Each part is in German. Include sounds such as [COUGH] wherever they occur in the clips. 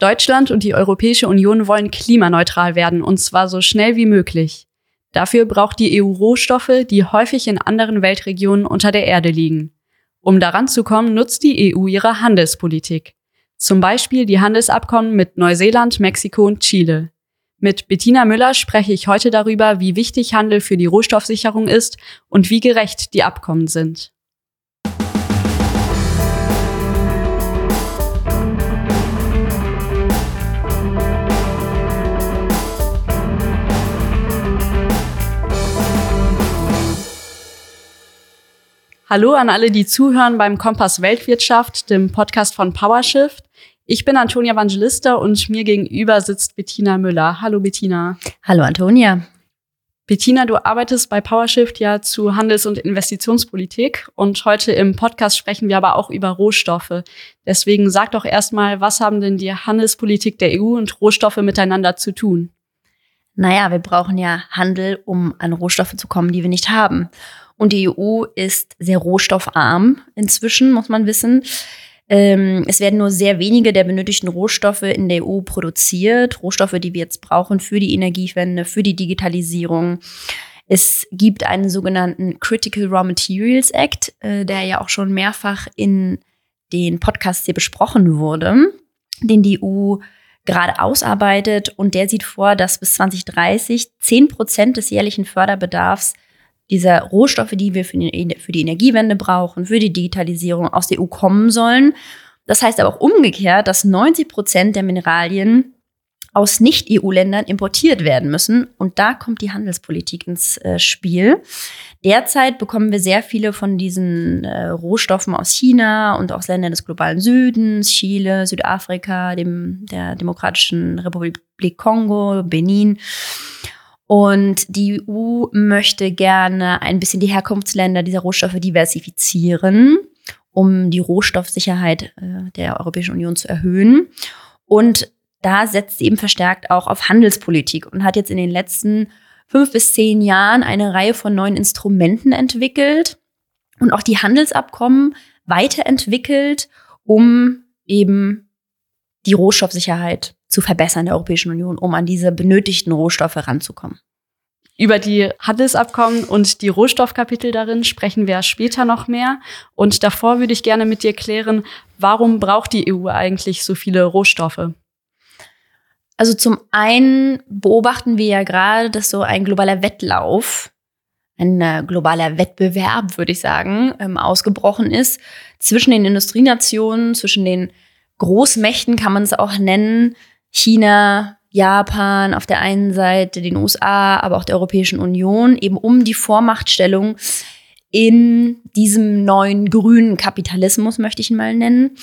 Deutschland und die Europäische Union wollen klimaneutral werden, und zwar so schnell wie möglich. Dafür braucht die EU Rohstoffe, die häufig in anderen Weltregionen unter der Erde liegen. Um daran zu kommen, nutzt die EU ihre Handelspolitik. Zum Beispiel die Handelsabkommen mit Neuseeland, Mexiko und Chile. Mit Bettina Müller spreche ich heute darüber, wie wichtig Handel für die Rohstoffsicherung ist und wie gerecht die Abkommen sind. Hallo an alle, die zuhören beim Kompass Weltwirtschaft, dem Podcast von PowerShift. Ich bin Antonia Vangelista und mir gegenüber sitzt Bettina Müller. Hallo Bettina. Hallo Antonia. Bettina, du arbeitest bei PowerShift ja zu Handels- und Investitionspolitik und heute im Podcast sprechen wir aber auch über Rohstoffe. Deswegen sag doch erstmal, was haben denn die Handelspolitik der EU und Rohstoffe miteinander zu tun? Naja, wir brauchen ja Handel, um an Rohstoffe zu kommen, die wir nicht haben. Und die EU ist sehr rohstoffarm inzwischen, muss man wissen. Ähm, es werden nur sehr wenige der benötigten Rohstoffe in der EU produziert. Rohstoffe, die wir jetzt brauchen für die Energiewende, für die Digitalisierung. Es gibt einen sogenannten Critical Raw Materials Act, äh, der ja auch schon mehrfach in den Podcasts hier besprochen wurde, den die EU gerade ausarbeitet. Und der sieht vor, dass bis 2030 10 Prozent des jährlichen Förderbedarfs dieser Rohstoffe, die wir für die, für die Energiewende brauchen, für die Digitalisierung aus der EU kommen sollen. Das heißt aber auch umgekehrt, dass 90 Prozent der Mineralien aus Nicht-EU-Ländern importiert werden müssen. Und da kommt die Handelspolitik ins äh, Spiel. Derzeit bekommen wir sehr viele von diesen äh, Rohstoffen aus China und aus Ländern des globalen Südens, Chile, Südafrika, dem, der Demokratischen Republik Kongo, Benin. Und die EU möchte gerne ein bisschen die Herkunftsländer dieser Rohstoffe diversifizieren, um die Rohstoffsicherheit äh, der Europäischen Union zu erhöhen. Und da setzt sie eben verstärkt auch auf Handelspolitik und hat jetzt in den letzten fünf bis zehn Jahren eine Reihe von neuen Instrumenten entwickelt und auch die Handelsabkommen weiterentwickelt, um eben die Rohstoffsicherheit zu verbessern der Europäischen Union, um an diese benötigten Rohstoffe ranzukommen. Über die Handelsabkommen und die Rohstoffkapitel darin sprechen wir später noch mehr. Und davor würde ich gerne mit dir klären, warum braucht die EU eigentlich so viele Rohstoffe? Also zum einen beobachten wir ja gerade, dass so ein globaler Wettlauf, ein äh, globaler Wettbewerb, würde ich sagen, ähm, ausgebrochen ist zwischen den Industrienationen, zwischen den Großmächten kann man es auch nennen, China, Japan auf der einen Seite, den USA, aber auch der Europäischen Union, eben um die Vormachtstellung in diesem neuen grünen Kapitalismus, möchte ich ihn mal nennen.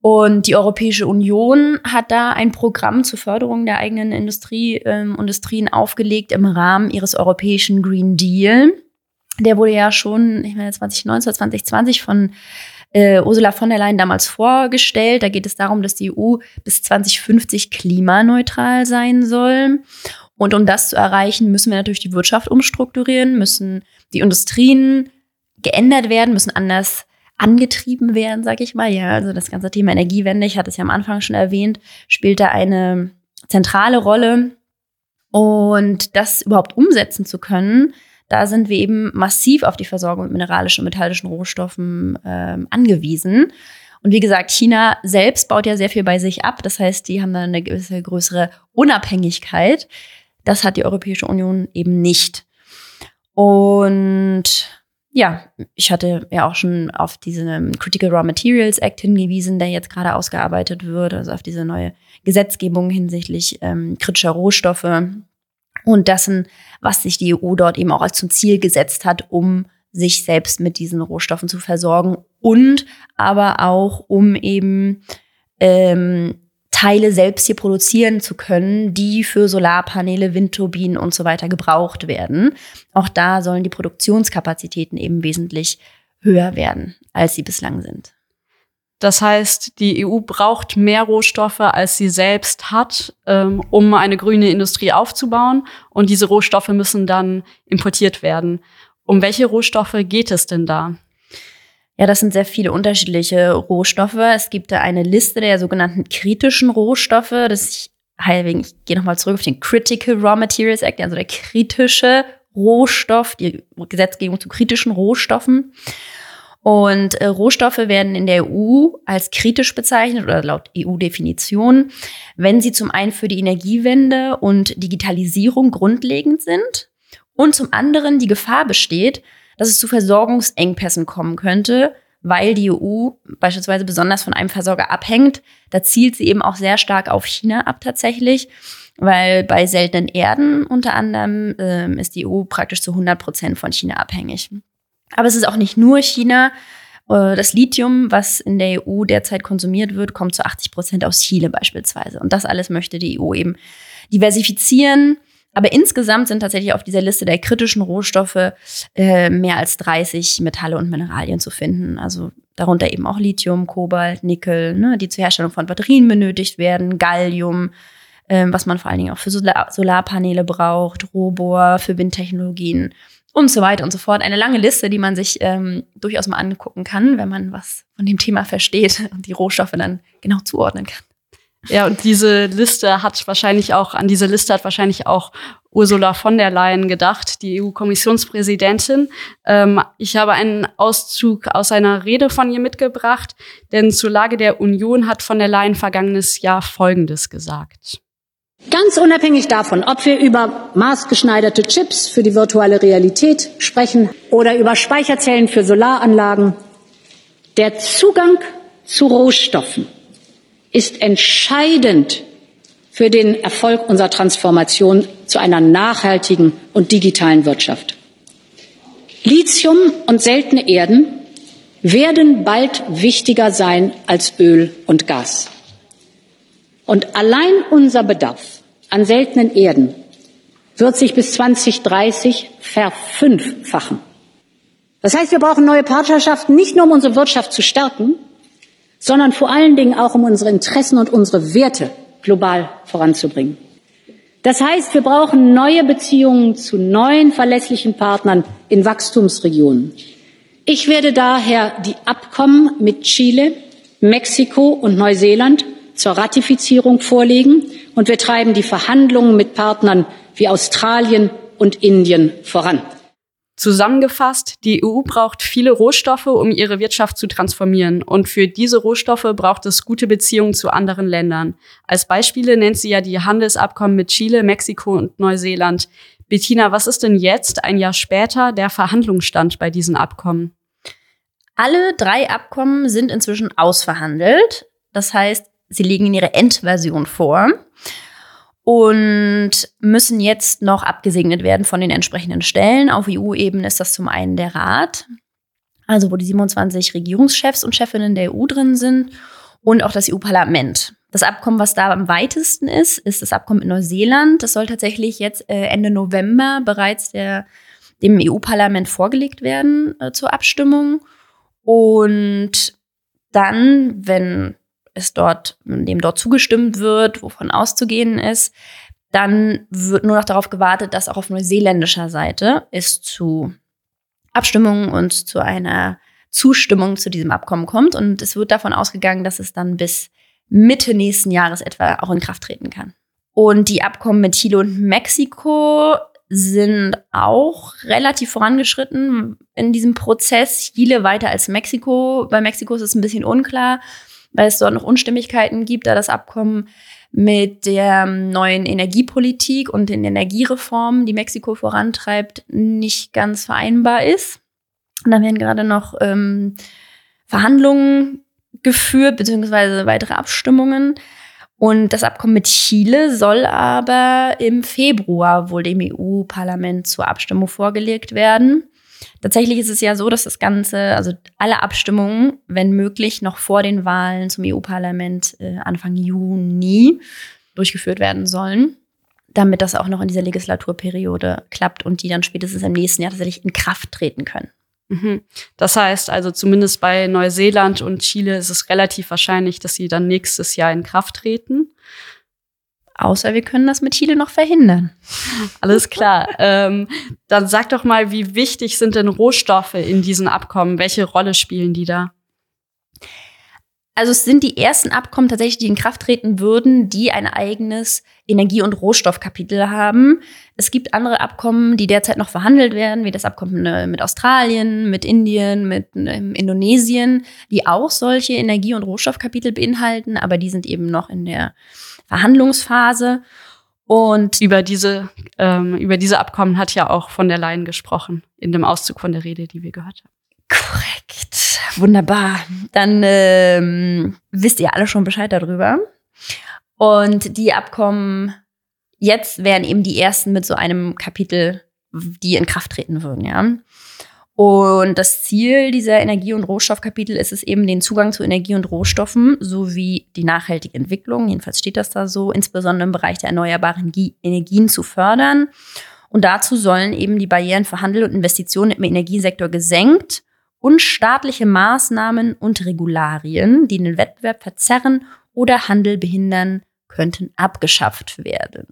Und die Europäische Union hat da ein Programm zur Förderung der eigenen Industrie, ähm, Industrien aufgelegt im Rahmen ihres europäischen Green Deal. Der wurde ja schon, ich meine, 2019, 2020 von äh, Ursula von der Leyen damals vorgestellt. Da geht es darum, dass die EU bis 2050 klimaneutral sein soll. Und um das zu erreichen, müssen wir natürlich die Wirtschaft umstrukturieren, müssen die Industrien geändert werden, müssen anders angetrieben werden, sag ich mal. Ja, also das ganze Thema Energiewende, ich hatte es ja am Anfang schon erwähnt, spielt da eine zentrale Rolle. Und das überhaupt umsetzen zu können, da sind wir eben massiv auf die Versorgung mit mineralischen und metallischen Rohstoffen ähm, angewiesen. Und wie gesagt, China selbst baut ja sehr viel bei sich ab. Das heißt, die haben da eine gewisse größere Unabhängigkeit. Das hat die Europäische Union eben nicht. Und ja, ich hatte ja auch schon auf diesen Critical Raw Materials Act hingewiesen, der jetzt gerade ausgearbeitet wird, also auf diese neue Gesetzgebung hinsichtlich ähm, kritischer Rohstoffe und dessen, was sich die EU dort eben auch als zum Ziel gesetzt hat, um sich selbst mit diesen Rohstoffen zu versorgen und aber auch um eben ähm, Teile selbst hier produzieren zu können, die für Solarpaneele, Windturbinen und so weiter gebraucht werden. Auch da sollen die Produktionskapazitäten eben wesentlich höher werden, als sie bislang sind. Das heißt, die EU braucht mehr Rohstoffe, als sie selbst hat, ähm, um eine grüne Industrie aufzubauen. Und diese Rohstoffe müssen dann importiert werden. Um welche Rohstoffe geht es denn da? Ja, das sind sehr viele unterschiedliche Rohstoffe. Es gibt da eine Liste der sogenannten kritischen Rohstoffe. Das ich, ich gehe nochmal zurück auf den Critical Raw Materials Act, also der kritische Rohstoff, die Gesetzgebung zu kritischen Rohstoffen. Und äh, Rohstoffe werden in der EU als kritisch bezeichnet oder laut EU-Definition, wenn sie zum einen für die Energiewende und Digitalisierung grundlegend sind und zum anderen die Gefahr besteht, dass es zu Versorgungsengpässen kommen könnte, weil die EU beispielsweise besonders von einem Versorger abhängt. Da zielt sie eben auch sehr stark auf China ab tatsächlich, weil bei seltenen Erden unter anderem äh, ist die EU praktisch zu 100 Prozent von China abhängig. Aber es ist auch nicht nur China. Äh, das Lithium, was in der EU derzeit konsumiert wird, kommt zu 80 Prozent aus Chile beispielsweise. Und das alles möchte die EU eben diversifizieren. Aber insgesamt sind tatsächlich auf dieser Liste der kritischen Rohstoffe äh, mehr als 30 Metalle und Mineralien zu finden. Also darunter eben auch Lithium, Kobalt, Nickel, ne, die zur Herstellung von Batterien benötigt werden, Gallium, äh, was man vor allen Dingen auch für Solar Solarpaneele braucht, Rohbohr für Windtechnologien und so weiter und so fort. Eine lange Liste, die man sich ähm, durchaus mal angucken kann, wenn man was von dem Thema versteht [LAUGHS] und die Rohstoffe dann genau zuordnen kann. Ja, und diese Liste hat wahrscheinlich auch, an diese Liste hat wahrscheinlich auch Ursula von der Leyen gedacht, die EU-Kommissionspräsidentin. Ähm, ich habe einen Auszug aus einer Rede von ihr mitgebracht, denn zur Lage der Union hat von der Leyen vergangenes Jahr Folgendes gesagt. Ganz unabhängig davon, ob wir über maßgeschneiderte Chips für die virtuelle Realität sprechen oder über Speicherzellen für Solaranlagen, der Zugang zu Rohstoffen ist entscheidend für den Erfolg unserer Transformation zu einer nachhaltigen und digitalen Wirtschaft. Lithium und seltene Erden werden bald wichtiger sein als Öl und Gas. Und allein unser Bedarf an seltenen Erden wird sich bis 2030 verfünffachen. Das heißt, wir brauchen neue Partnerschaften, nicht nur um unsere Wirtschaft zu stärken, sondern vor allen Dingen auch um unsere Interessen und unsere Werte global voranzubringen. Das heißt, wir brauchen neue Beziehungen zu neuen verlässlichen Partnern in Wachstumsregionen. Ich werde daher die Abkommen mit Chile, Mexiko und Neuseeland zur Ratifizierung vorlegen, und wir treiben die Verhandlungen mit Partnern wie Australien und Indien voran. Zusammengefasst, die EU braucht viele Rohstoffe, um ihre Wirtschaft zu transformieren. Und für diese Rohstoffe braucht es gute Beziehungen zu anderen Ländern. Als Beispiele nennt sie ja die Handelsabkommen mit Chile, Mexiko und Neuseeland. Bettina, was ist denn jetzt, ein Jahr später, der Verhandlungsstand bei diesen Abkommen? Alle drei Abkommen sind inzwischen ausverhandelt. Das heißt, Sie legen in ihre Endversion vor und müssen jetzt noch abgesegnet werden von den entsprechenden Stellen. Auf EU-Ebene ist das zum einen der Rat, also wo die 27 Regierungschefs und Chefinnen der EU drin sind, und auch das EU-Parlament. Das Abkommen, was da am weitesten ist, ist das Abkommen mit Neuseeland. Das soll tatsächlich jetzt äh, Ende November bereits der, dem EU-Parlament vorgelegt werden äh, zur Abstimmung. Und dann, wenn es dort, dem dort zugestimmt wird, wovon auszugehen ist, dann wird nur noch darauf gewartet, dass auch auf neuseeländischer Seite es zu Abstimmungen und zu einer Zustimmung zu diesem Abkommen kommt. Und es wird davon ausgegangen, dass es dann bis Mitte nächsten Jahres etwa auch in Kraft treten kann. Und die Abkommen mit Chile und Mexiko sind auch relativ vorangeschritten in diesem Prozess. Chile weiter als Mexiko. Bei Mexiko ist es ein bisschen unklar, weil es dort noch Unstimmigkeiten gibt, da das Abkommen mit der neuen Energiepolitik und den Energiereformen, die Mexiko vorantreibt, nicht ganz vereinbar ist. Und da werden gerade noch ähm, Verhandlungen geführt, beziehungsweise weitere Abstimmungen. Und das Abkommen mit Chile soll aber im Februar wohl dem EU-Parlament zur Abstimmung vorgelegt werden. Tatsächlich ist es ja so, dass das Ganze, also alle Abstimmungen, wenn möglich, noch vor den Wahlen zum EU-Parlament äh, Anfang Juni durchgeführt werden sollen, damit das auch noch in dieser Legislaturperiode klappt und die dann spätestens im nächsten Jahr tatsächlich in Kraft treten können. Mhm. Das heißt also zumindest bei Neuseeland und Chile ist es relativ wahrscheinlich, dass sie dann nächstes Jahr in Kraft treten. Außer wir können das mit Chile noch verhindern. [LAUGHS] Alles klar. ähm, dann sag doch mal, wie wichtig sind denn Rohstoffe in diesen Abkommen? Welche Rolle spielen die da? Also es sind die ersten Abkommen tatsächlich, die in Kraft treten würden, die ein eigenes Energie- und Rohstoffkapitel haben. Es gibt andere Abkommen, die derzeit noch verhandelt werden, wie das Abkommen äh, mit Australien, mit Indien, mit ähm, Indonesien, die auch solche Energie- und Rohstoffkapitel beinhalten, aber die sind eben noch in der Verhandlungsphase. Und über diese, ähm, über diese Abkommen hat ja auch von der Leyen gesprochen, in dem Auszug von der Rede, die wir gehört haben. Korrekt. Wunderbar. Dann ähm, wisst ihr alle schon Bescheid darüber. Und die Abkommen jetzt wären eben die ersten mit so einem Kapitel, die in Kraft treten würden, ja. Und das Ziel dieser Energie- und Rohstoffkapitel ist es eben, den Zugang zu Energie und Rohstoffen sowie die nachhaltige Entwicklung, jedenfalls steht das da so, insbesondere im Bereich der erneuerbaren Energien zu fördern. Und dazu sollen eben die Barrieren für Handel und Investitionen im Energiesektor gesenkt und staatliche Maßnahmen und Regularien, die den Wettbewerb verzerren oder Handel behindern, könnten abgeschafft werden.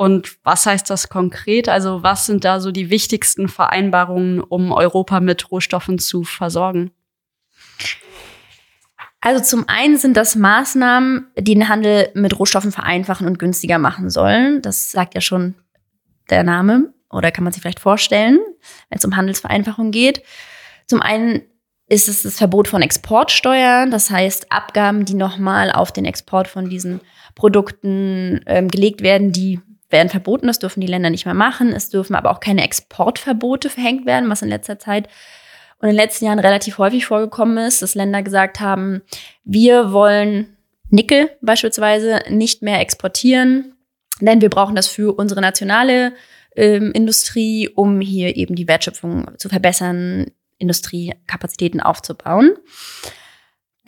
Und was heißt das konkret? Also was sind da so die wichtigsten Vereinbarungen, um Europa mit Rohstoffen zu versorgen? Also zum einen sind das Maßnahmen, die den Handel mit Rohstoffen vereinfachen und günstiger machen sollen. Das sagt ja schon der Name oder kann man sich vielleicht vorstellen, wenn es um Handelsvereinfachung geht. Zum einen ist es das Verbot von Exportsteuern, das heißt Abgaben, die nochmal auf den Export von diesen Produkten ähm, gelegt werden, die werden verboten, das dürfen die Länder nicht mehr machen. Es dürfen aber auch keine Exportverbote verhängt werden, was in letzter Zeit und in den letzten Jahren relativ häufig vorgekommen ist, dass Länder gesagt haben, wir wollen Nickel beispielsweise nicht mehr exportieren, denn wir brauchen das für unsere nationale ähm, Industrie, um hier eben die Wertschöpfung zu verbessern, Industriekapazitäten aufzubauen.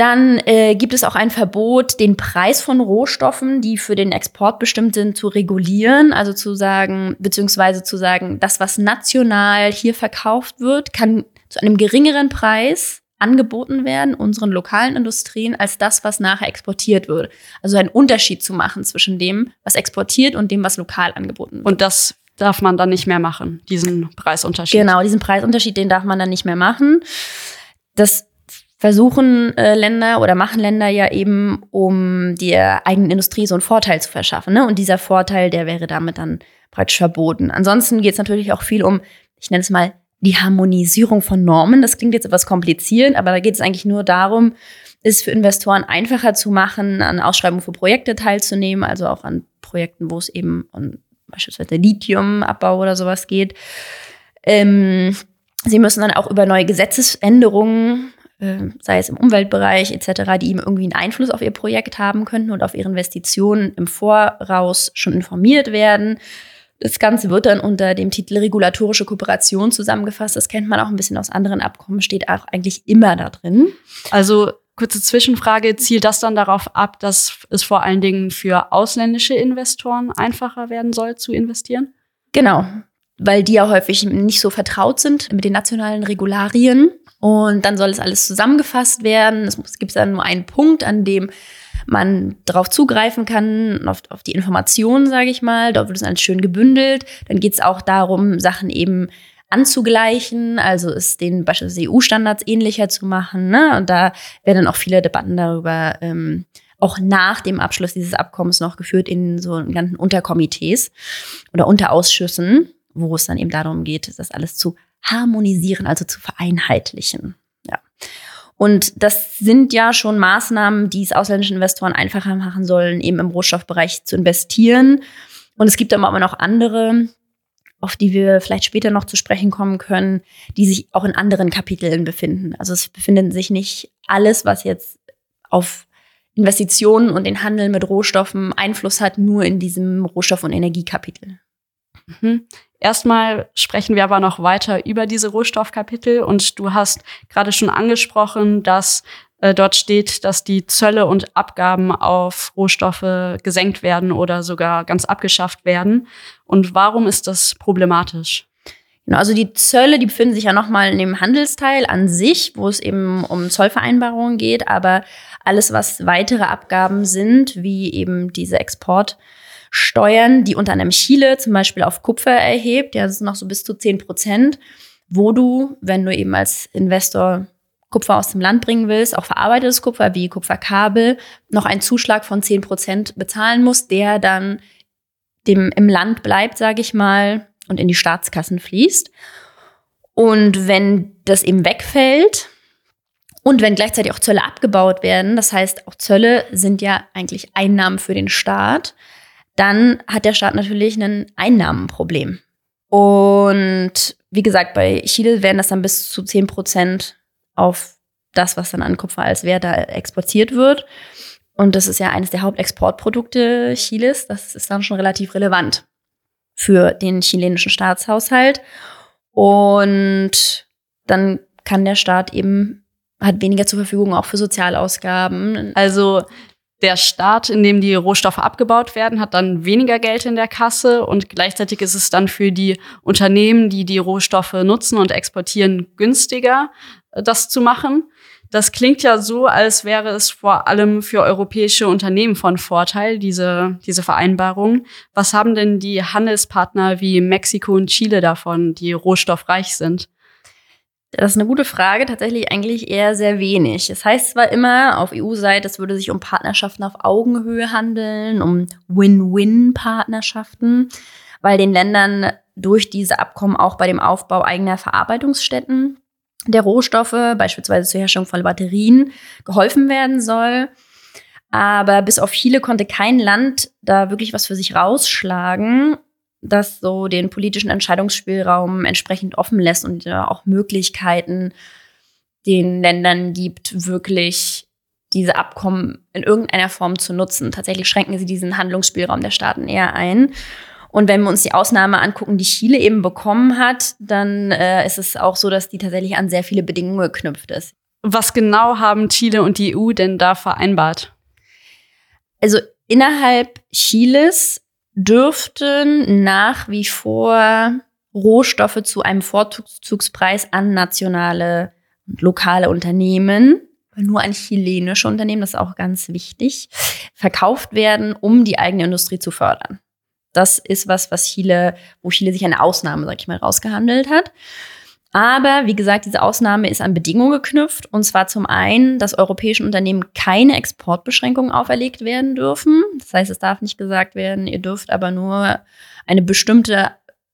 Dann äh, gibt es auch ein Verbot, den Preis von Rohstoffen, die für den Export bestimmt sind, zu regulieren. Also zu sagen, beziehungsweise zu sagen, das, was national hier verkauft wird, kann zu einem geringeren Preis angeboten werden, unseren lokalen Industrien, als das, was nachher exportiert wird. Also einen Unterschied zu machen zwischen dem, was exportiert und dem, was lokal angeboten wird. Und das darf man dann nicht mehr machen, diesen Preisunterschied. Genau, diesen Preisunterschied, den darf man dann nicht mehr machen. Das versuchen äh, Länder oder machen Länder ja eben, um der eigenen Industrie so einen Vorteil zu verschaffen. Ne? Und dieser Vorteil, der wäre damit dann praktisch verboten. Ansonsten geht es natürlich auch viel um, ich nenne es mal, die Harmonisierung von Normen. Das klingt jetzt etwas kompliziert, aber da geht es eigentlich nur darum, es für Investoren einfacher zu machen, an Ausschreibungen für Projekte teilzunehmen, also auch an Projekten, wo es eben um beispielsweise Lithiumabbau oder sowas geht. Ähm, sie müssen dann auch über neue Gesetzesänderungen, sei es im Umweltbereich etc., die ihm irgendwie einen Einfluss auf ihr Projekt haben könnten und auf ihre Investitionen im Voraus schon informiert werden. Das Ganze wird dann unter dem Titel regulatorische Kooperation zusammengefasst. Das kennt man auch ein bisschen aus anderen Abkommen, steht auch eigentlich immer da drin. Also kurze Zwischenfrage, zielt das dann darauf ab, dass es vor allen Dingen für ausländische Investoren einfacher werden soll zu investieren? Genau, weil die ja häufig nicht so vertraut sind mit den nationalen Regularien. Und dann soll es alles zusammengefasst werden. Es gibt dann nur einen Punkt, an dem man darauf zugreifen kann, auf, auf die Informationen, sage ich mal. Dort wird es alles schön gebündelt. Dann geht es auch darum, Sachen eben anzugleichen, also es den beispielsweise EU-Standards ähnlicher zu machen. Ne? Und da werden dann auch viele Debatten darüber ähm, auch nach dem Abschluss dieses Abkommens noch geführt in so ganzen Unterkomitees oder Unterausschüssen, wo es dann eben darum geht, das alles zu harmonisieren, also zu vereinheitlichen. Ja. Und das sind ja schon Maßnahmen, die es ausländischen Investoren einfacher machen sollen, eben im Rohstoffbereich zu investieren. Und es gibt aber auch noch andere auf die wir vielleicht später noch zu sprechen kommen können, die sich auch in anderen Kapiteln befinden. Also es befindet sich nicht alles, was jetzt auf Investitionen und den Handel mit Rohstoffen Einfluss hat, nur in diesem Rohstoff- und Energiekapitel. Mhm. Erstmal sprechen wir aber noch weiter über diese Rohstoffkapitel und du hast gerade schon angesprochen, dass äh, dort steht, dass die Zölle und Abgaben auf Rohstoffe gesenkt werden oder sogar ganz abgeschafft werden. Und warum ist das problematisch? Genau, also die Zölle, die befinden sich ja nochmal in dem Handelsteil an sich, wo es eben um Zollvereinbarungen geht, aber alles, was weitere Abgaben sind, wie eben diese Exportsteuern, die unter anderem Chile zum Beispiel auf Kupfer erhebt, ja, das ist noch so bis zu 10 Prozent, wo du, wenn du eben als Investor Kupfer aus dem Land bringen willst, auch verarbeitetes Kupfer wie Kupferkabel, noch einen Zuschlag von 10 Prozent bezahlen musst, der dann dem im Land bleibt, sage ich mal, und in die Staatskassen fließt. Und wenn das eben wegfällt und wenn gleichzeitig auch Zölle abgebaut werden, das heißt, auch Zölle sind ja eigentlich Einnahmen für den Staat, dann hat der Staat natürlich ein Einnahmenproblem. Und wie gesagt, bei Chile werden das dann bis zu 10 Prozent auf das, was dann an Kupfer als Wert da exportiert wird. Und das ist ja eines der Hauptexportprodukte Chiles. Das ist dann schon relativ relevant für den chilenischen Staatshaushalt. Und dann kann der Staat eben, hat weniger zur Verfügung auch für Sozialausgaben. Also der Staat, in dem die Rohstoffe abgebaut werden, hat dann weniger Geld in der Kasse und gleichzeitig ist es dann für die Unternehmen, die die Rohstoffe nutzen und exportieren, günstiger, äh, das zu machen. Das klingt ja so, als wäre es vor allem für europäische Unternehmen von Vorteil, diese, diese Vereinbarung. Was haben denn die Handelspartner wie Mexiko und Chile davon, die rohstoffreich sind? Das ist eine gute Frage. Tatsächlich eigentlich eher sehr wenig. Es heißt zwar immer auf EU-Seite, es würde sich um Partnerschaften auf Augenhöhe handeln, um Win-Win-Partnerschaften, weil den Ländern durch diese Abkommen auch bei dem Aufbau eigener Verarbeitungsstätten der Rohstoffe, beispielsweise zur Herstellung von Batterien, geholfen werden soll. Aber bis auf Chile konnte kein Land da wirklich was für sich rausschlagen, das so den politischen Entscheidungsspielraum entsprechend offen lässt und ja auch Möglichkeiten den Ländern gibt, wirklich diese Abkommen in irgendeiner Form zu nutzen. Tatsächlich schränken sie diesen Handlungsspielraum der Staaten eher ein. Und wenn wir uns die Ausnahme angucken, die Chile eben bekommen hat, dann äh, ist es auch so, dass die tatsächlich an sehr viele Bedingungen geknüpft ist. Was genau haben Chile und die EU denn da vereinbart? Also innerhalb Chiles dürften nach wie vor Rohstoffe zu einem Vorzugspreis an nationale und lokale Unternehmen, nur an chilenische Unternehmen, das ist auch ganz wichtig, verkauft werden, um die eigene Industrie zu fördern. Das ist was, was Chile, wo Chile sich eine Ausnahme, sag ich mal, rausgehandelt hat. Aber wie gesagt, diese Ausnahme ist an Bedingungen geknüpft. Und zwar zum einen, dass europäischen Unternehmen keine Exportbeschränkungen auferlegt werden dürfen. Das heißt, es darf nicht gesagt werden, ihr dürft aber nur eine bestimmte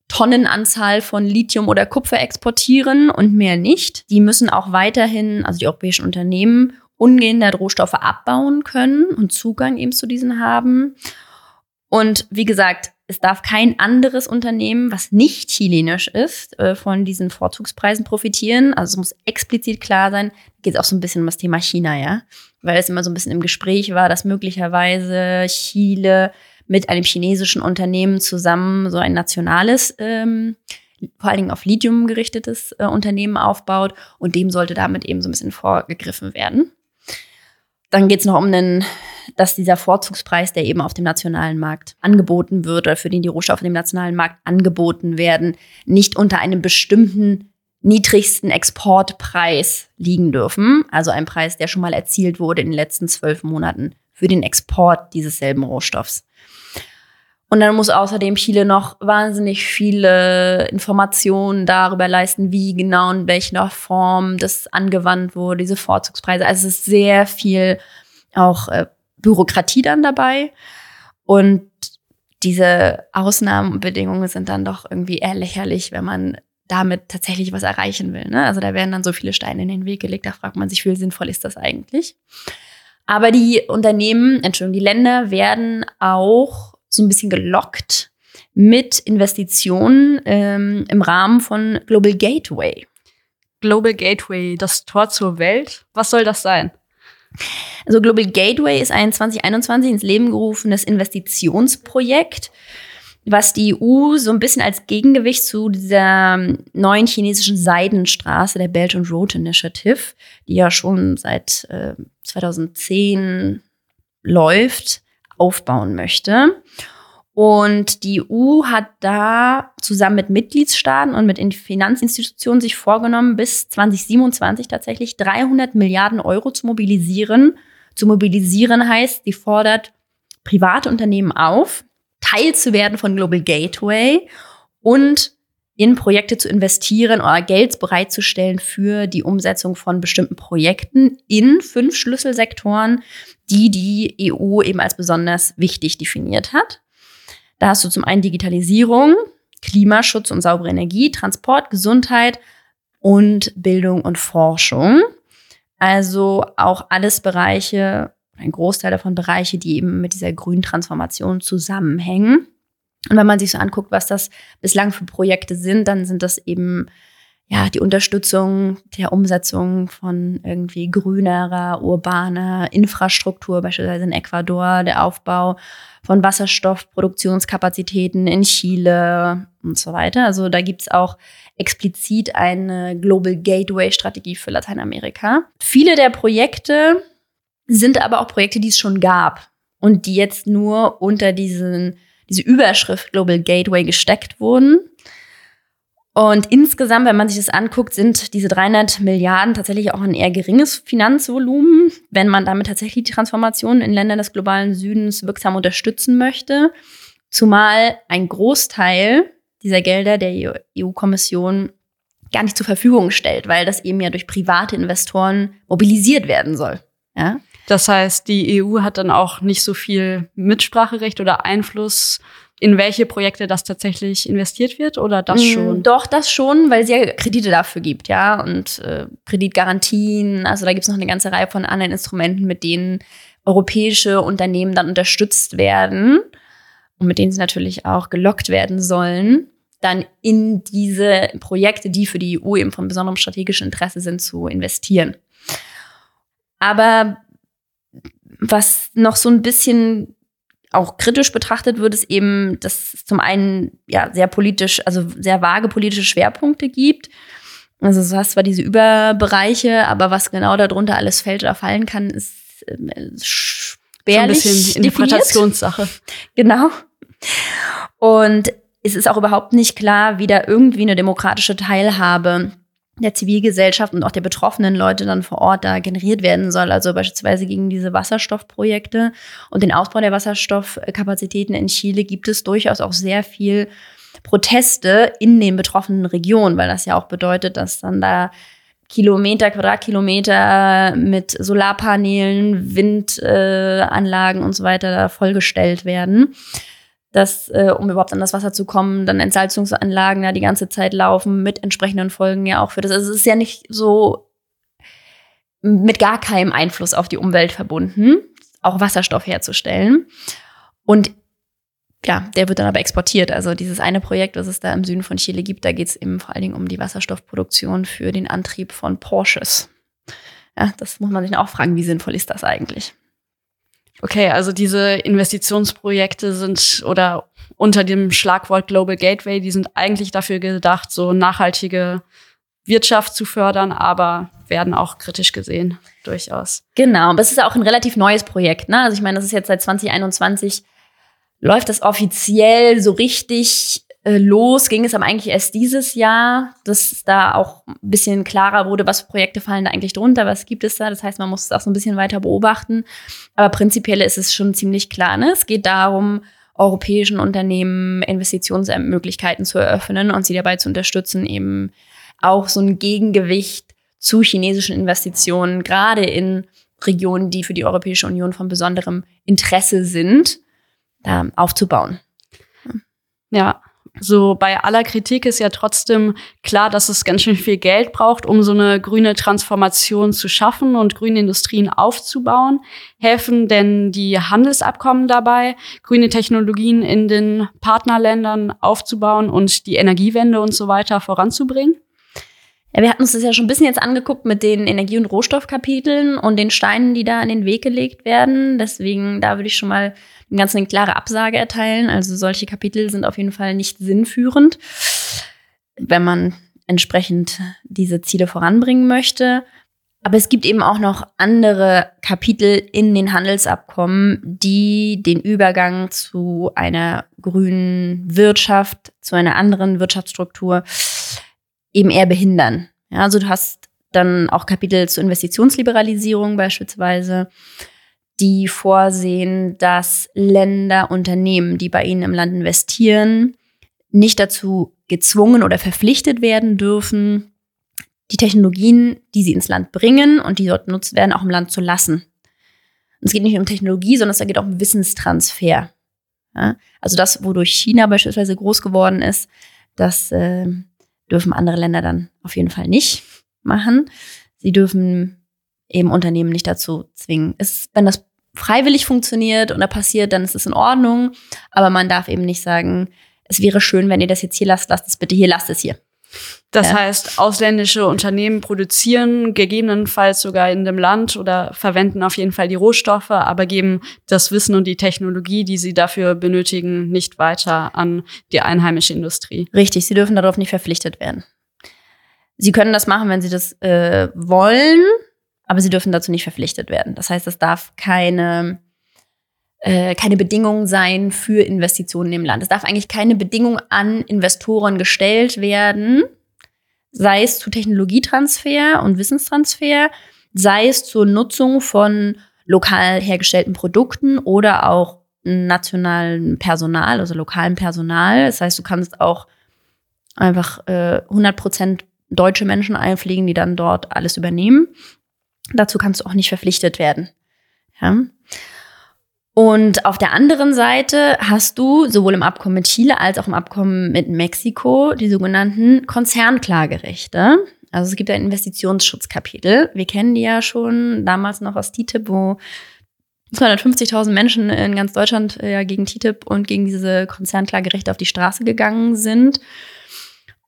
Tonnenanzahl von Lithium oder Kupfer exportieren und mehr nicht. Die müssen auch weiterhin, also die europäischen Unternehmen, ungehindert Rohstoffe abbauen können und Zugang eben zu diesen haben. Und wie gesagt, es darf kein anderes Unternehmen, was nicht chilenisch ist, äh, von diesen Vorzugspreisen profitieren. Also es muss explizit klar sein, geht es auch so ein bisschen um das Thema China, ja. Weil es immer so ein bisschen im Gespräch war, dass möglicherweise Chile mit einem chinesischen Unternehmen zusammen so ein nationales, ähm, vor allen Dingen auf Lithium gerichtetes äh, Unternehmen aufbaut und dem sollte damit eben so ein bisschen vorgegriffen werden. Dann geht es noch um einen dass dieser Vorzugspreis, der eben auf dem nationalen Markt angeboten wird oder für den die Rohstoffe auf dem nationalen Markt angeboten werden, nicht unter einem bestimmten niedrigsten Exportpreis liegen dürfen. Also ein Preis, der schon mal erzielt wurde in den letzten zwölf Monaten für den Export dieses selben Rohstoffs. Und dann muss außerdem Chile noch wahnsinnig viele Informationen darüber leisten, wie genau in welcher Form das angewandt wurde, diese Vorzugspreise. Also es ist sehr viel auch äh, Bürokratie dann dabei. Und diese Ausnahmenbedingungen sind dann doch irgendwie eher lächerlich, wenn man damit tatsächlich was erreichen will. Ne? Also da werden dann so viele Steine in den Weg gelegt, da fragt man sich, wie sinnvoll ist das eigentlich? Aber die Unternehmen, Entschuldigung, die Länder werden auch so ein bisschen gelockt mit Investitionen ähm, im Rahmen von Global Gateway. Global Gateway, das Tor zur Welt. Was soll das sein? Also Global Gateway ist ein 2021 ins Leben gerufenes Investitionsprojekt, was die EU so ein bisschen als Gegengewicht zu dieser neuen chinesischen Seidenstraße, der Belt and Road Initiative, die ja schon seit äh, 2010 läuft, aufbauen möchte. Und die EU hat da zusammen mit Mitgliedstaaten und mit Finanzinstitutionen sich vorgenommen, bis 2027 tatsächlich 300 Milliarden Euro zu mobilisieren. Zu mobilisieren heißt, sie fordert private Unternehmen auf, Teil zu werden von Global Gateway und in Projekte zu investieren oder Geld bereitzustellen für die Umsetzung von bestimmten Projekten in fünf Schlüsselsektoren, die die EU eben als besonders wichtig definiert hat. Da hast du zum einen Digitalisierung, Klimaschutz und saubere Energie, Transport, Gesundheit und Bildung und Forschung. Also auch alles Bereiche, ein Großteil davon Bereiche, die eben mit dieser grünen Transformation zusammenhängen. Und wenn man sich so anguckt, was das bislang für Projekte sind, dann sind das eben ja, die Unterstützung der Umsetzung von irgendwie grünerer, urbaner Infrastruktur, beispielsweise in Ecuador, der Aufbau von Wasserstoffproduktionskapazitäten in Chile und so weiter. Also da gibt's auch explizit eine Global Gateway-Strategie für Lateinamerika. Viele der Projekte sind aber auch Projekte, die es schon gab und die jetzt nur unter diesen, diese Überschrift Global Gateway gesteckt wurden. Und insgesamt, wenn man sich das anguckt, sind diese 300 Milliarden tatsächlich auch ein eher geringes Finanzvolumen, wenn man damit tatsächlich die Transformation in Ländern des globalen Südens wirksam unterstützen möchte. Zumal ein Großteil dieser Gelder der EU-Kommission gar nicht zur Verfügung stellt, weil das eben ja durch private Investoren mobilisiert werden soll. Ja? Das heißt, die EU hat dann auch nicht so viel Mitspracherecht oder Einfluss in welche Projekte das tatsächlich investiert wird oder das mm, schon? Doch, das schon, weil es ja Kredite dafür gibt, ja, und äh, Kreditgarantien. Also da gibt es noch eine ganze Reihe von anderen Instrumenten, mit denen europäische Unternehmen dann unterstützt werden und mit denen sie natürlich auch gelockt werden sollen, dann in diese Projekte, die für die EU eben von besonderem strategischen Interesse sind, zu investieren. Aber was noch so ein bisschen auch kritisch betrachtet wird, es eben, dass es zum einen ja sehr politisch, also sehr vage politische Schwerpunkte gibt. Also du hast zwar diese Überbereiche, aber was genau darunter alles fällt oder fallen kann, ist äh, spärlich so ein bisschen Interpretationssache. Genau. Und es ist auch überhaupt nicht klar, wie da irgendwie eine demokratische Teilhabe der Zivilgesellschaft und auch der betroffenen Leute dann vor Ort da generiert werden soll. Also beispielsweise gegen diese Wasserstoffprojekte und den Ausbau der Wasserstoffkapazitäten in Chile gibt es durchaus auch sehr viel Proteste in den betroffenen Regionen, weil das ja auch bedeutet, dass dann da Kilometer, Quadratkilometer mit Solarpanelen, Windanlagen äh, und so weiter da vollgestellt werden dass, äh, um überhaupt an das Wasser zu kommen, dann Entsalzungsanlagen da die ganze Zeit laufen, mit entsprechenden Folgen ja auch für das. Also es ist ja nicht so mit gar keinem Einfluss auf die Umwelt verbunden, auch Wasserstoff herzustellen. Und ja, der wird dann aber exportiert. Also dieses eine Projekt, was es da im Süden von Chile gibt, da geht es eben vor allen Dingen um die Wasserstoffproduktion für den Antrieb von Porsches. Ja, das muss man sich auch fragen, wie sinnvoll ist das eigentlich? Okay, also diese Investitionsprojekte sind oder unter dem Schlagwort Global Gateway, die sind eigentlich dafür gedacht, so nachhaltige Wirtschaft zu fördern, aber werden auch kritisch gesehen, durchaus. Genau, aber es ist auch ein relativ neues Projekt. Ne? Also ich meine, das ist jetzt seit 2021, läuft das offiziell so richtig los ging es aber eigentlich erst dieses Jahr, dass da auch ein bisschen klarer wurde, was für Projekte fallen da eigentlich drunter, was gibt es da. Das heißt, man muss es auch so ein bisschen weiter beobachten. Aber prinzipiell ist es schon ziemlich klar. Ne? Es geht darum, europäischen Unternehmen Investitionsmöglichkeiten zu eröffnen und sie dabei zu unterstützen, eben auch so ein Gegengewicht zu chinesischen Investitionen, gerade in Regionen, die für die Europäische Union von besonderem Interesse sind, aufzubauen. Ja, so bei aller Kritik ist ja trotzdem klar, dass es ganz schön viel Geld braucht, um so eine grüne Transformation zu schaffen und grüne Industrien aufzubauen. Helfen denn die Handelsabkommen dabei, grüne Technologien in den Partnerländern aufzubauen und die Energiewende und so weiter voranzubringen? Ja, wir hatten uns das ja schon ein bisschen jetzt angeguckt mit den Energie- und Rohstoffkapiteln und den Steinen, die da an den Weg gelegt werden. Deswegen, da würde ich schon mal dem Ganzen eine klare Absage erteilen. Also solche Kapitel sind auf jeden Fall nicht sinnführend, wenn man entsprechend diese Ziele voranbringen möchte. Aber es gibt eben auch noch andere Kapitel in den Handelsabkommen, die den Übergang zu einer grünen Wirtschaft, zu einer anderen Wirtschaftsstruktur eben eher behindern. Ja, also du hast dann auch Kapitel zur Investitionsliberalisierung beispielsweise, die vorsehen, dass Länder, Unternehmen, die bei ihnen im Land investieren, nicht dazu gezwungen oder verpflichtet werden dürfen, die Technologien, die sie ins Land bringen und die dort genutzt werden, auch im Land zu lassen. Und es geht nicht um Technologie, sondern es geht auch um Wissenstransfer. Ja? Also das, wodurch China beispielsweise groß geworden ist, das äh, dürfen andere Länder dann auf jeden Fall nicht machen. Sie dürfen eben Unternehmen nicht dazu zwingen. Es, wenn das freiwillig funktioniert und da passiert, dann ist es in Ordnung. Aber man darf eben nicht sagen, es wäre schön, wenn ihr das jetzt hier lasst, lasst es bitte hier, lasst es hier. Das ja. heißt, ausländische Unternehmen produzieren gegebenenfalls sogar in dem Land oder verwenden auf jeden Fall die Rohstoffe, aber geben das Wissen und die Technologie, die sie dafür benötigen, nicht weiter an die einheimische Industrie. Richtig, sie dürfen darauf nicht verpflichtet werden. Sie können das machen, wenn sie das äh, wollen, aber sie dürfen dazu nicht verpflichtet werden. Das heißt, es darf keine äh, keine Bedingung sein für Investitionen im Land. Es darf eigentlich keine Bedingung an Investoren gestellt werden, sei es zu Technologietransfer und Wissenstransfer, sei es zur Nutzung von lokal hergestellten Produkten oder auch nationalen Personal, also lokalem Personal. Das heißt, du kannst auch einfach äh, 100 Prozent deutsche Menschen einfliegen, die dann dort alles übernehmen. Dazu kannst du auch nicht verpflichtet werden. Ja. Und auf der anderen Seite hast du sowohl im Abkommen mit Chile als auch im Abkommen mit Mexiko die sogenannten Konzernklagerechte. Also es gibt ein Investitionsschutzkapitel. Wir kennen die ja schon damals noch aus TTIP, wo 250.000 Menschen in ganz Deutschland äh, ja gegen TTIP und gegen diese Konzernklagerechte auf die Straße gegangen sind.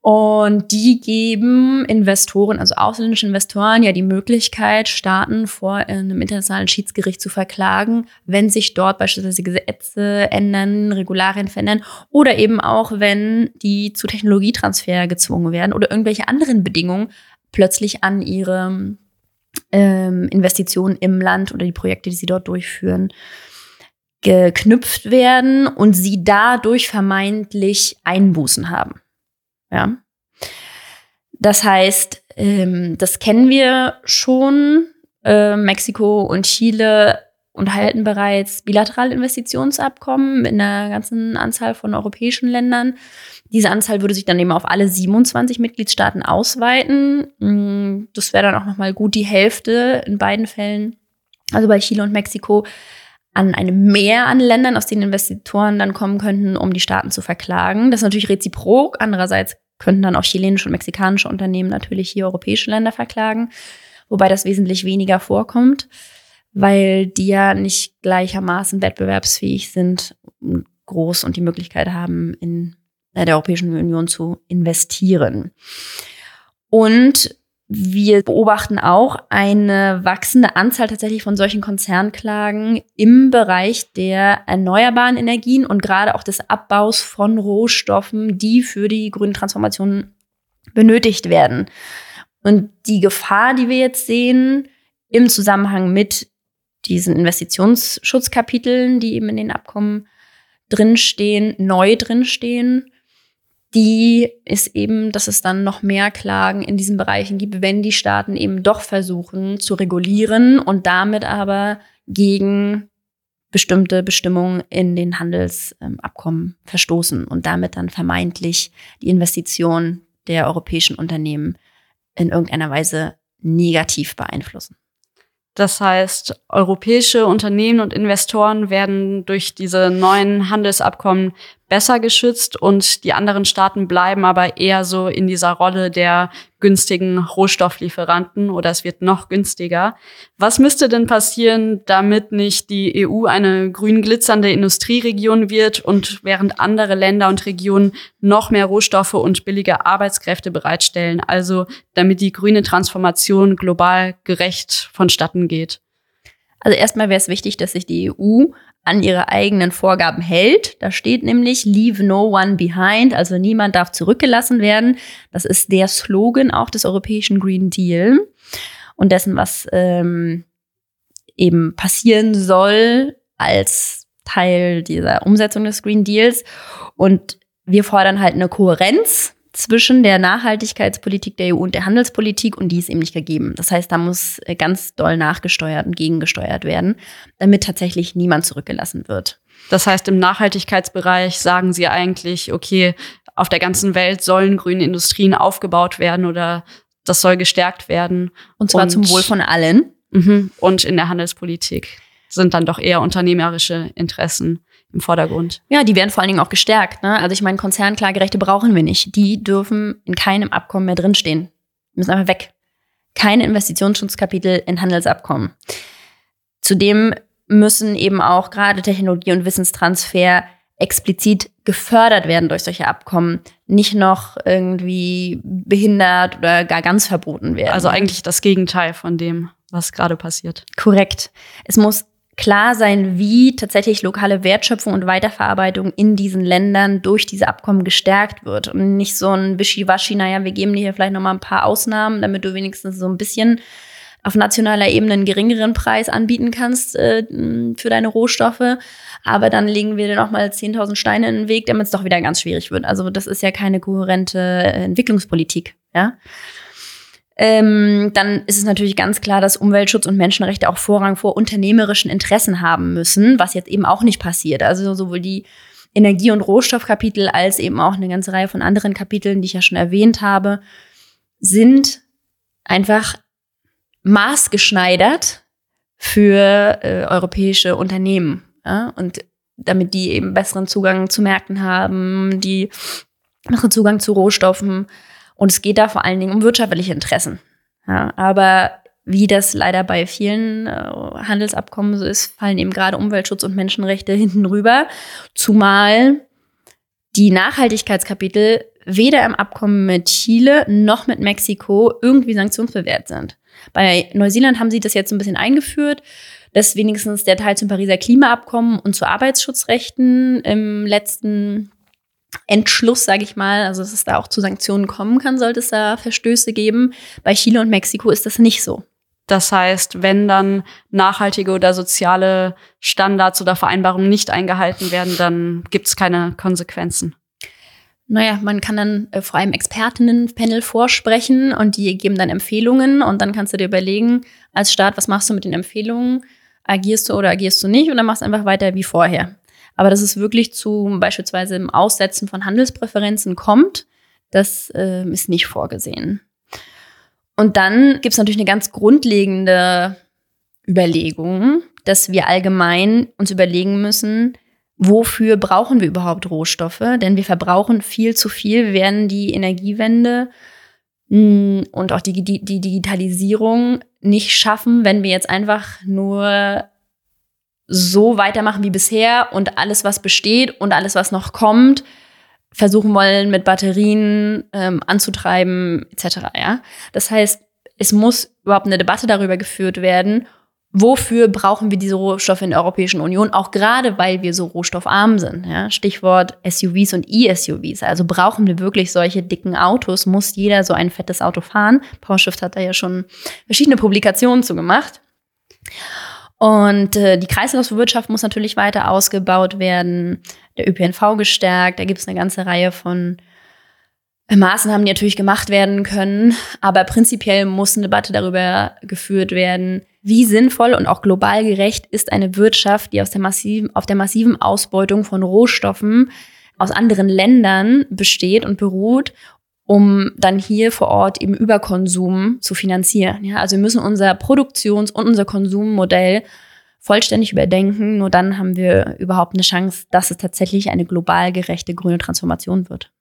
Und die geben Investoren, also ausländische Investoren, ja die Möglichkeit, Staaten vor einem internationalen Schiedsgericht zu verklagen, wenn sich dort beispielsweise Gesetze ändern, Regularien verändern oder eben auch, wenn die zu Technologietransfer gezwungen werden oder irgendwelche anderen Bedingungen plötzlich an ihre ähm, Investitionen im Land oder die Projekte, die sie dort durchführen, geknüpft werden und sie dadurch vermeintlich Einbußen haben. Ja. Das heißt, ähm, das kennen wir schon. Äh, Mexiko und Chile unterhalten bereits bilaterale Investitionsabkommen mit einer ganzen Anzahl von europäischen Ländern. Diese Anzahl würde sich dann eben auf alle 27 Mitgliedstaaten ausweiten. Mm, das wäre dann auch noch mal gut die Hälfte in beiden Fällen. Also bei Chile und Mexiko an einem Mehr an Ländern, aus denen Investitoren dann kommen könnten, um die Staaten zu verklagen. Das ist natürlich reziprok. Andererseits könnten dann auch chilenische und mexikanische Unternehmen natürlich hier europäische Länder verklagen, wobei das wesentlich weniger vorkommt, weil die ja nicht gleichermaßen wettbewerbsfähig sind, groß und die Möglichkeit haben, in der Europäischen Union zu investieren. Und wir beobachten auch eine wachsende Anzahl tatsächlich von solchen Konzernklagen im Bereich der erneuerbaren Energien und gerade auch des Abbaus von Rohstoffen, die für die grüne Transformation benötigt werden. Und die Gefahr, die wir jetzt sehen im Zusammenhang mit diesen Investitionsschutzkapiteln, die eben in den Abkommen drinstehen, neu drinstehen, die ist eben, dass es dann noch mehr Klagen in diesen Bereichen gibt, wenn die Staaten eben doch versuchen zu regulieren und damit aber gegen bestimmte Bestimmungen in den Handelsabkommen verstoßen und damit dann vermeintlich die Investition der europäischen Unternehmen in irgendeiner Weise negativ beeinflussen. Das heißt, europäische Unternehmen und Investoren werden durch diese neuen Handelsabkommen besser geschützt und die anderen Staaten bleiben aber eher so in dieser Rolle der günstigen Rohstofflieferanten oder es wird noch günstiger. Was müsste denn passieren, damit nicht die EU eine grün glitzernde Industrieregion wird und während andere Länder und Regionen noch mehr Rohstoffe und billige Arbeitskräfte bereitstellen, also damit die grüne Transformation global gerecht vonstatten geht? Also erstmal wäre es wichtig, dass sich die EU an ihre eigenen Vorgaben hält. Da steht nämlich Leave no one behind, also niemand darf zurückgelassen werden. Das ist der Slogan auch des europäischen Green Deal. und dessen, was ähm, eben passieren soll als Teil dieser Umsetzung des Green Deals. Und wir fordern halt eine Kohärenz zwischen der Nachhaltigkeitspolitik der EU und der Handelspolitik und die ist eben nicht gegeben. Das heißt, da muss äh, ganz doll nachgesteuert und gegengesteuert werden, damit tatsächlich niemand zurückgelassen wird. Das heißt, im Nachhaltigkeitsbereich sagen Sie eigentlich, okay, auf der ganzen Welt sollen grüne Industrien aufgebaut werden oder das soll gestärkt werden. Und zwar und, zum Wohl von allen. Mhm. Und in der Handelspolitik sind dann doch eher unternehmerische Interessen im Vordergrund. Ja, die werden vor allen Dingen auch gestärkt. Ne? Also ich meine, Konzernklagerechte brauchen wir nicht. Die dürfen in keinem Abkommen mehr drinstehen. Die müssen einfach weg. Keine Investitionsschutzkapitel in Handelsabkommen. Zudem müssen eben auch gerade Technologie- und Wissenstransfer explizit gefördert werden durch solche Abkommen, nicht noch irgendwie behindert oder gar ganz verboten werden. Also eigentlich das Gegenteil von dem, was gerade passiert. Korrekt. Es muss klar sein, wie tatsächlich lokale Wertschöpfung und Weiterverarbeitung in diesen Ländern durch diese Abkommen gestärkt wird. Und nicht so ein Wischiwaschi, naja, wir geben dir hier vielleicht noch mal ein paar Ausnahmen, damit du wenigstens so ein bisschen auf nationaler Ebene einen geringeren Preis anbieten kannst äh, für deine Rohstoffe. Aber dann legen wir dir noch mal 10.000 Steine in den Weg, damit es doch wieder ganz schwierig wird. Also das ist ja keine kohärente Entwicklungspolitik, ja. Ähm, dann ist es natürlich ganz klar, dass Umweltschutz und Menschenrechte auch Vorrang vor unternehmerischen Interessen haben müssen, was jetzt eben auch nicht passiert. Also sowohl die Energie- und Rohstoffkapitel als eben auch eine ganze Reihe von anderen Kapiteln, die ich ja schon erwähnt habe, sind einfach maßgeschneidert für äh, europäische Unternehmen. Ja? Und damit die eben besseren Zugang zu Märkten haben, die besseren Zugang zu Rohstoffen, und es geht da vor allen Dingen um wirtschaftliche Interessen. Ja, aber wie das leider bei vielen äh, Handelsabkommen so ist, fallen eben gerade Umweltschutz und Menschenrechte hinten rüber. Zumal die Nachhaltigkeitskapitel weder im Abkommen mit Chile noch mit Mexiko irgendwie sanktionsbewehrt sind. Bei Neuseeland haben sie das jetzt ein bisschen eingeführt, dass wenigstens der Teil zum Pariser Klimaabkommen und zu Arbeitsschutzrechten im letzten Entschluss, sage ich mal, also dass es da auch zu Sanktionen kommen kann, sollte es da Verstöße geben. Bei Chile und Mexiko ist das nicht so. Das heißt, wenn dann nachhaltige oder soziale Standards oder Vereinbarungen nicht eingehalten werden, dann gibt es keine Konsequenzen. Naja, man kann dann äh, vor einem Expertinnenpanel vorsprechen und die geben dann Empfehlungen und dann kannst du dir überlegen, als Staat, was machst du mit den Empfehlungen? Agierst du oder agierst du nicht und dann machst du einfach weiter wie vorher. Aber dass es wirklich zu beispielsweise im Aussetzen von Handelspräferenzen kommt, das äh, ist nicht vorgesehen. Und dann gibt es natürlich eine ganz grundlegende Überlegung, dass wir allgemein uns überlegen müssen, wofür brauchen wir überhaupt Rohstoffe? Denn wir verbrauchen viel zu viel. Werden die Energiewende mm, und auch die, die, die Digitalisierung nicht schaffen, wenn wir jetzt einfach nur so weitermachen wie bisher und alles, was besteht und alles, was noch kommt, versuchen wollen, mit Batterien ähm, anzutreiben, etc. Ja? Das heißt, es muss überhaupt eine Debatte darüber geführt werden, wofür brauchen wir diese Rohstoffe in der Europäischen Union, auch gerade weil wir so rohstoffarm sind. Ja? Stichwort SUVs und E-SUVs. Also brauchen wir wirklich solche dicken Autos, muss jeder so ein fettes Auto fahren. PowerShift hat da ja schon verschiedene Publikationen zu gemacht. Und äh, die Kreislaufwirtschaft muss natürlich weiter ausgebaut werden, der ÖPNV gestärkt. Da gibt es eine ganze Reihe von äh, Maßnahmen, die natürlich gemacht werden können. Aber prinzipiell muss eine Debatte darüber geführt werden, wie sinnvoll und auch global gerecht ist eine Wirtschaft, die aus der massiven, auf der massiven Ausbeutung von Rohstoffen aus anderen Ländern besteht und beruht um dann hier vor Ort eben Überkonsum zu finanzieren. Ja, also wir müssen unser Produktions- und unser Konsummodell vollständig überdenken. Nur dann haben wir überhaupt eine Chance, dass es tatsächlich eine global gerechte grüne Transformation wird.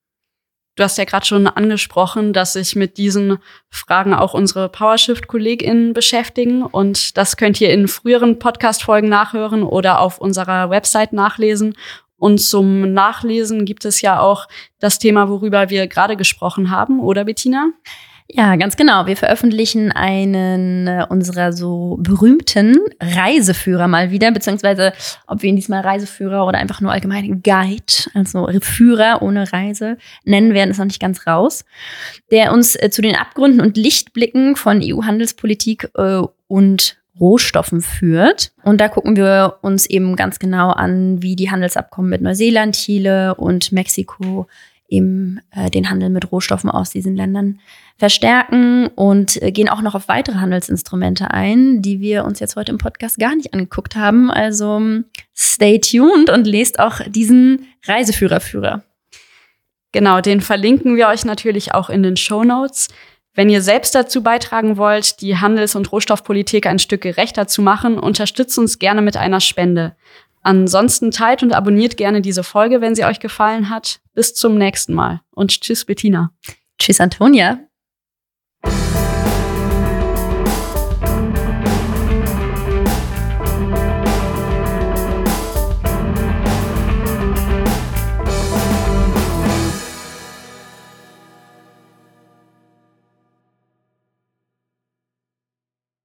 Du hast ja gerade schon angesprochen, dass sich mit diesen Fragen auch unsere PowerShift-KollegInnen beschäftigen. Und das könnt ihr in früheren Podcast-Folgen nachhören oder auf unserer Website nachlesen. Und zum Nachlesen gibt es ja auch das Thema, worüber wir gerade gesprochen haben, oder Bettina? Ja, ganz genau. Wir veröffentlichen einen äh, unserer so berühmten Reiseführer mal wieder, beziehungsweise ob wir ihn diesmal Reiseführer oder einfach nur allgemein Guide, also Führer ohne Reise nennen werden, ist noch nicht ganz raus, der uns äh, zu den Abgründen und Lichtblicken von EU-Handelspolitik äh, und Rohstoffen führt. Und da gucken wir uns eben ganz genau an, wie die Handelsabkommen mit Neuseeland, Chile und Mexiko eben äh, den Handel mit Rohstoffen aus diesen Ländern verstärken und äh, gehen auch noch auf weitere Handelsinstrumente ein, die wir uns jetzt heute im Podcast gar nicht angeguckt haben. Also stay tuned und lest auch diesen Reiseführerführer. Genau, den verlinken wir euch natürlich auch in den Show Notes. Wenn ihr selbst dazu beitragen wollt, die Handels- und Rohstoffpolitik ein Stück gerechter zu machen, unterstützt uns gerne mit einer Spende. Ansonsten teilt und abonniert gerne diese Folge, wenn sie euch gefallen hat. Bis zum nächsten Mal und tschüss Bettina. Tschüss Antonia.